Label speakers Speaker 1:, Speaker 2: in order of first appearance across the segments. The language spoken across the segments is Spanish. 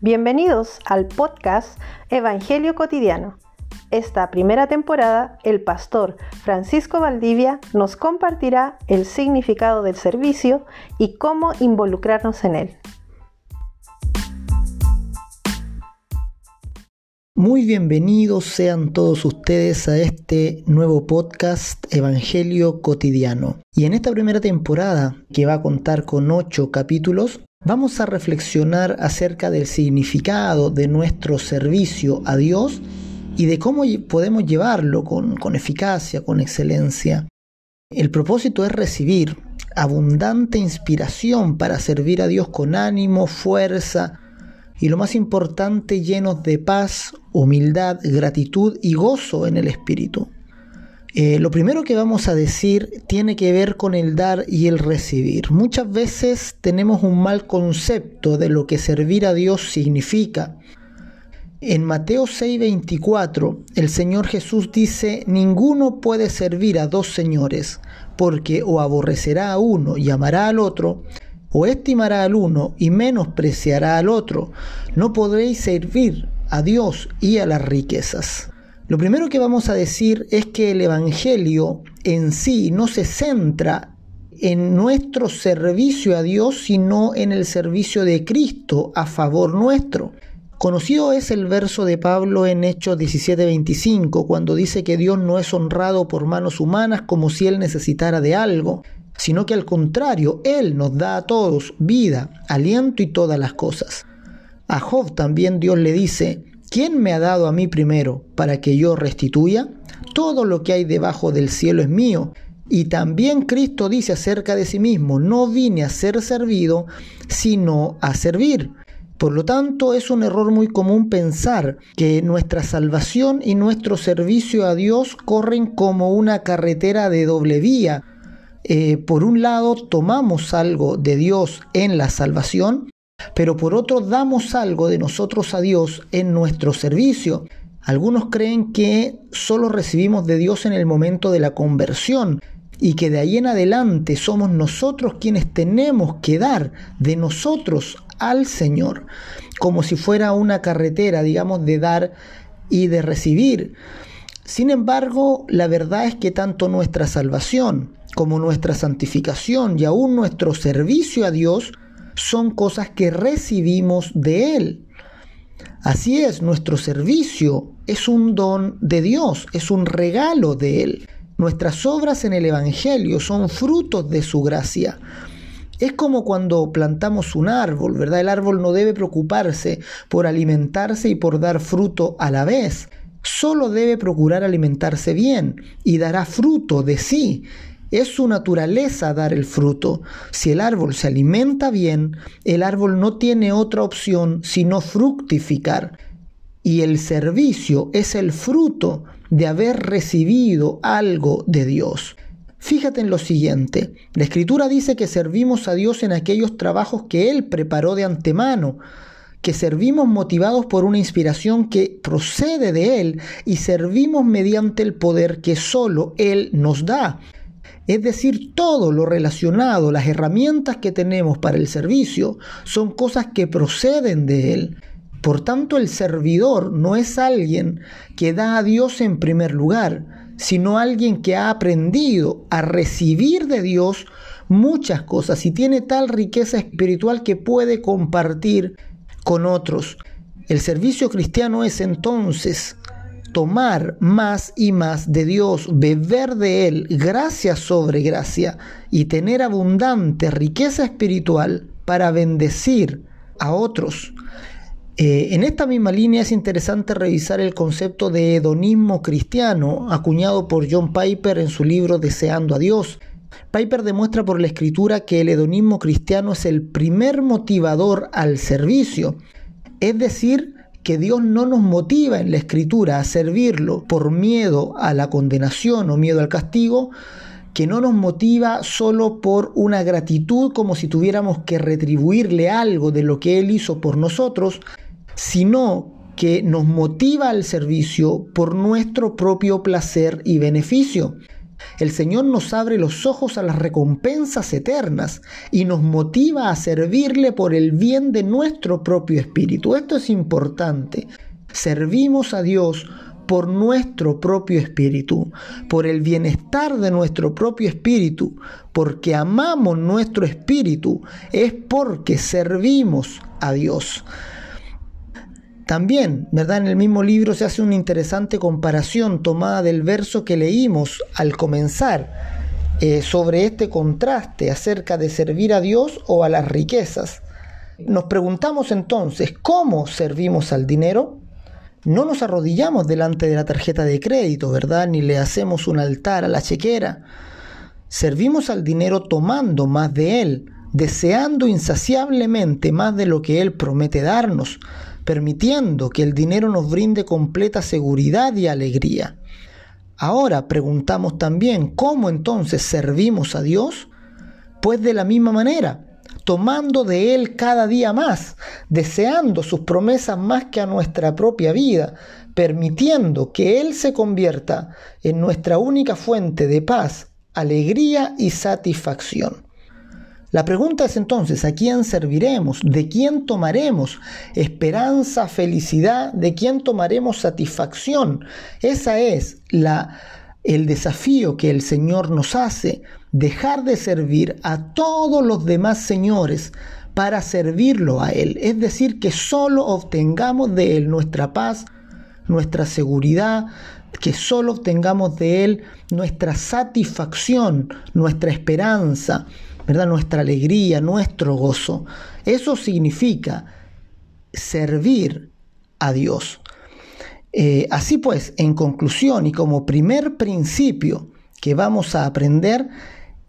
Speaker 1: Bienvenidos al podcast Evangelio Cotidiano. Esta primera temporada, el pastor Francisco Valdivia nos compartirá el significado del servicio y cómo involucrarnos en él.
Speaker 2: Muy bienvenidos sean todos ustedes a este nuevo podcast Evangelio Cotidiano. Y en esta primera temporada, que va a contar con ocho capítulos, vamos a reflexionar acerca del significado de nuestro servicio a Dios y de cómo podemos llevarlo con, con eficacia, con excelencia. El propósito es recibir abundante inspiración para servir a Dios con ánimo, fuerza, y lo más importante, llenos de paz, humildad, gratitud y gozo en el Espíritu. Eh, lo primero que vamos a decir tiene que ver con el dar y el recibir. Muchas veces tenemos un mal concepto de lo que servir a Dios significa. En Mateo 6:24 el Señor Jesús dice, ninguno puede servir a dos señores, porque o aborrecerá a uno y amará al otro, o estimará al uno y menospreciará al otro. No podréis servir a Dios y a las riquezas. Lo primero que vamos a decir es que el Evangelio en sí no se centra en nuestro servicio a Dios, sino en el servicio de Cristo a favor nuestro. Conocido es el verso de Pablo en Hechos 17:25, cuando dice que Dios no es honrado por manos humanas como si Él necesitara de algo, sino que al contrario, Él nos da a todos vida, aliento y todas las cosas. A Job también Dios le dice, ¿quién me ha dado a mí primero para que yo restituya? Todo lo que hay debajo del cielo es mío. Y también Cristo dice acerca de sí mismo, no vine a ser servido, sino a servir. Por lo tanto, es un error muy común pensar que nuestra salvación y nuestro servicio a Dios corren como una carretera de doble vía, eh, por un lado tomamos algo de Dios en la salvación, pero por otro damos algo de nosotros a Dios en nuestro servicio. Algunos creen que solo recibimos de Dios en el momento de la conversión y que de ahí en adelante somos nosotros quienes tenemos que dar de nosotros al Señor, como si fuera una carretera, digamos, de dar y de recibir. Sin embargo, la verdad es que tanto nuestra salvación como nuestra santificación y aún nuestro servicio a Dios son cosas que recibimos de Él. Así es, nuestro servicio es un don de Dios, es un regalo de Él. Nuestras obras en el Evangelio son frutos de su gracia. Es como cuando plantamos un árbol, ¿verdad? El árbol no debe preocuparse por alimentarse y por dar fruto a la vez. Solo debe procurar alimentarse bien y dará fruto de sí. Es su naturaleza dar el fruto. Si el árbol se alimenta bien, el árbol no tiene otra opción sino fructificar. Y el servicio es el fruto de haber recibido algo de Dios. Fíjate en lo siguiente, la escritura dice que servimos a Dios en aquellos trabajos que Él preparó de antemano, que servimos motivados por una inspiración que procede de Él y servimos mediante el poder que solo Él nos da. Es decir, todo lo relacionado, las herramientas que tenemos para el servicio, son cosas que proceden de Él. Por tanto, el servidor no es alguien que da a Dios en primer lugar, sino alguien que ha aprendido a recibir de Dios muchas cosas y tiene tal riqueza espiritual que puede compartir con otros. El servicio cristiano es entonces tomar más y más de Dios, beber de Él, gracia sobre gracia, y tener abundante riqueza espiritual para bendecir a otros. Eh, en esta misma línea es interesante revisar el concepto de hedonismo cristiano, acuñado por John Piper en su libro Deseando a Dios. Piper demuestra por la escritura que el hedonismo cristiano es el primer motivador al servicio, es decir, que Dios no nos motiva en la escritura a servirlo por miedo a la condenación o miedo al castigo, que no nos motiva solo por una gratitud como si tuviéramos que retribuirle algo de lo que Él hizo por nosotros, sino que nos motiva al servicio por nuestro propio placer y beneficio. El Señor nos abre los ojos a las recompensas eternas y nos motiva a servirle por el bien de nuestro propio espíritu. Esto es importante. Servimos a Dios por nuestro propio espíritu, por el bienestar de nuestro propio espíritu, porque amamos nuestro espíritu, es porque servimos a Dios. También, ¿verdad? En el mismo libro se hace una interesante comparación tomada del verso que leímos al comenzar eh, sobre este contraste acerca de servir a Dios o a las riquezas. Nos preguntamos entonces, ¿cómo servimos al dinero? No nos arrodillamos delante de la tarjeta de crédito, ¿verdad? Ni le hacemos un altar a la chequera. Servimos al dinero tomando más de él, deseando insaciablemente más de lo que él promete darnos, permitiendo que el dinero nos brinde completa seguridad y alegría. Ahora preguntamos también, ¿cómo entonces servimos a Dios? Pues de la misma manera, tomando de Él cada día más, deseando sus promesas más que a nuestra propia vida, permitiendo que Él se convierta en nuestra única fuente de paz, alegría y satisfacción. La pregunta es entonces, ¿a quién serviremos? ¿De quién tomaremos esperanza, felicidad? ¿De quién tomaremos satisfacción? Esa es la el desafío que el Señor nos hace, dejar de servir a todos los demás señores para servirlo a Él. Es decir, que solo obtengamos de Él nuestra paz, nuestra seguridad, que solo obtengamos de Él nuestra satisfacción, nuestra esperanza, ¿verdad? nuestra alegría, nuestro gozo. Eso significa servir a Dios. Eh, así pues, en conclusión y como primer principio que vamos a aprender,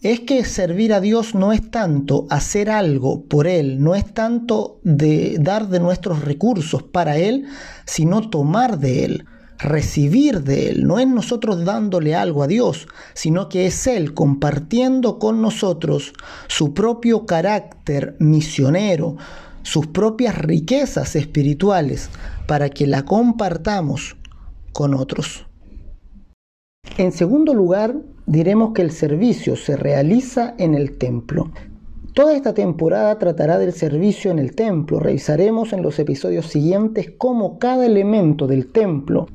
Speaker 2: es que servir a Dios no es tanto hacer algo por Él, no es tanto de dar de nuestros recursos para Él, sino tomar de Él, recibir de Él. No es nosotros dándole algo a Dios, sino que es Él compartiendo con nosotros su propio carácter misionero, sus propias riquezas espirituales, para que la compartamos con otros. En segundo lugar, diremos que el servicio se realiza en el templo. Toda esta temporada tratará del servicio en el templo. Revisaremos en los episodios siguientes cómo cada elemento del templo,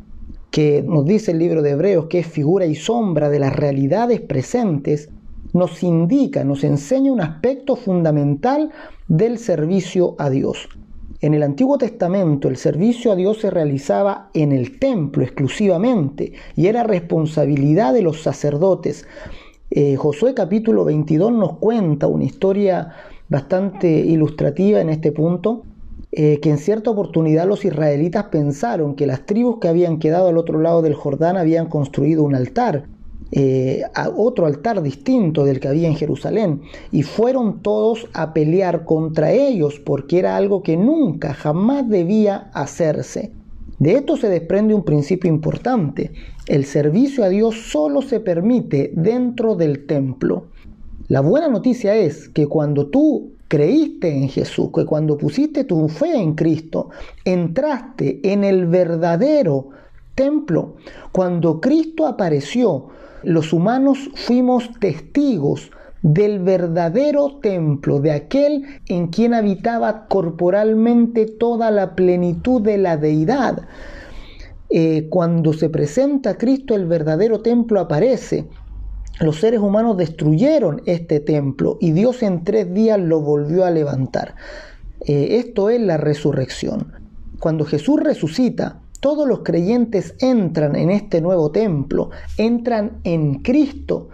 Speaker 2: que nos dice el libro de Hebreos que es figura y sombra de las realidades presentes, nos indica, nos enseña un aspecto fundamental del servicio a Dios. En el Antiguo Testamento el servicio a Dios se realizaba en el templo exclusivamente y era responsabilidad de los sacerdotes. Eh, Josué capítulo 22 nos cuenta una historia bastante ilustrativa en este punto, eh, que en cierta oportunidad los israelitas pensaron que las tribus que habían quedado al otro lado del Jordán habían construido un altar eh, a otro altar distinto del que había en Jerusalén y fueron todos a pelear contra ellos porque era algo que nunca, jamás debía hacerse. De esto se desprende un principio importante. El servicio a Dios solo se permite dentro del templo. La buena noticia es que cuando tú creíste en Jesús, que cuando pusiste tu fe en Cristo, entraste en el verdadero templo. Cuando Cristo apareció, los humanos fuimos testigos del verdadero templo, de aquel en quien habitaba corporalmente toda la plenitud de la deidad. Eh, cuando se presenta Cristo, el verdadero templo aparece. Los seres humanos destruyeron este templo y Dios en tres días lo volvió a levantar. Eh, esto es la resurrección. Cuando Jesús resucita, todos los creyentes entran en este nuevo templo, entran en Cristo,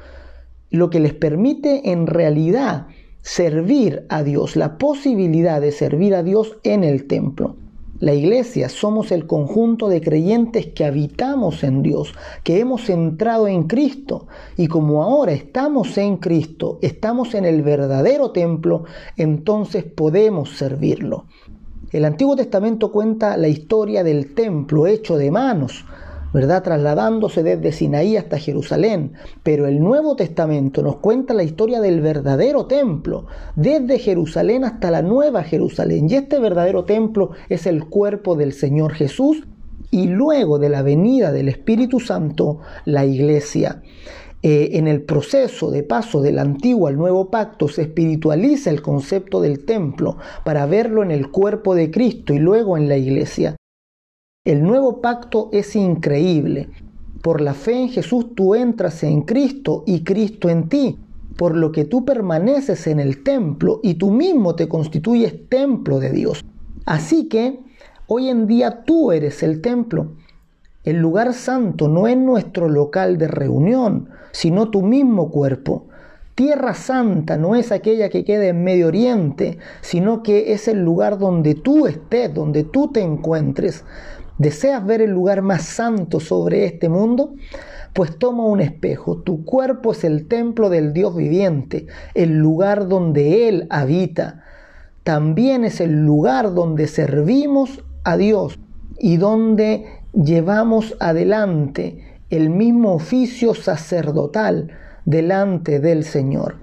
Speaker 2: lo que les permite en realidad servir a Dios, la posibilidad de servir a Dios en el templo. La iglesia somos el conjunto de creyentes que habitamos en Dios, que hemos entrado en Cristo y como ahora estamos en Cristo, estamos en el verdadero templo, entonces podemos servirlo. El Antiguo Testamento cuenta la historia del templo hecho de manos, ¿verdad? Trasladándose desde Sinaí hasta Jerusalén. Pero el Nuevo Testamento nos cuenta la historia del verdadero templo, desde Jerusalén hasta la Nueva Jerusalén. Y este verdadero templo es el cuerpo del Señor Jesús y luego de la venida del Espíritu Santo, la iglesia. eh, en el proceso de paso del antiguo al nuevo pacto se espiritualiza el concepto del templo para verlo en el cuerpo de Cristo y luego en la iglesia. El nuevo pacto es increíble. Por la fe en Jesús tú entras en Cristo y Cristo en ti, por lo que tú permaneces en el templo y tú mismo te constituyes templo de Dios. Así que hoy en día tú eres el templo. El lugar santo no es nuestro local de reunión, sino tu mismo cuerpo. Tierra Santa no es aquella que queda en Medio Oriente, sino que es el lugar donde tú estés, donde tú te encuentres. ¿Deseas ver el lugar más santo sobre este mundo? Pues toma un espejo. Tu cuerpo es el templo del Dios viviente, el lugar donde Él habita. También es el lugar donde servimos a Dios y donde llevamos adelante el mismo oficio sacerdotal delante del Señor.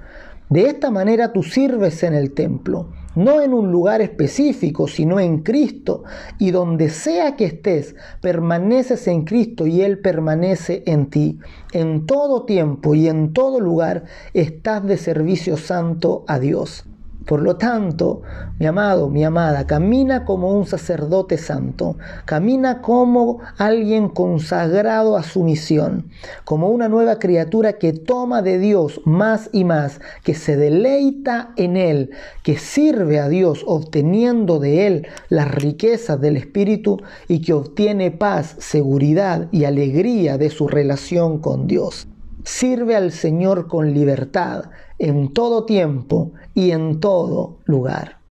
Speaker 2: De esta manera tú sirves en el templo, no en un lugar específico, sino en Cristo, y donde sea que estés, permaneces en Cristo y Él permanece en ti. En todo tiempo y en todo lugar estás de servicio santo a Dios. Por lo tanto, mi amado, mi amada, camina como un sacerdote santo, camina como alguien consagrado a su misión, como una nueva criatura que toma de Dios más y más, que se deleita en Él, que sirve a Dios obteniendo de Él las riquezas del Espíritu y que obtiene paz, seguridad y alegría de su relación con Dios. Sirve al Señor con libertad en todo tiempo y en todo lugar.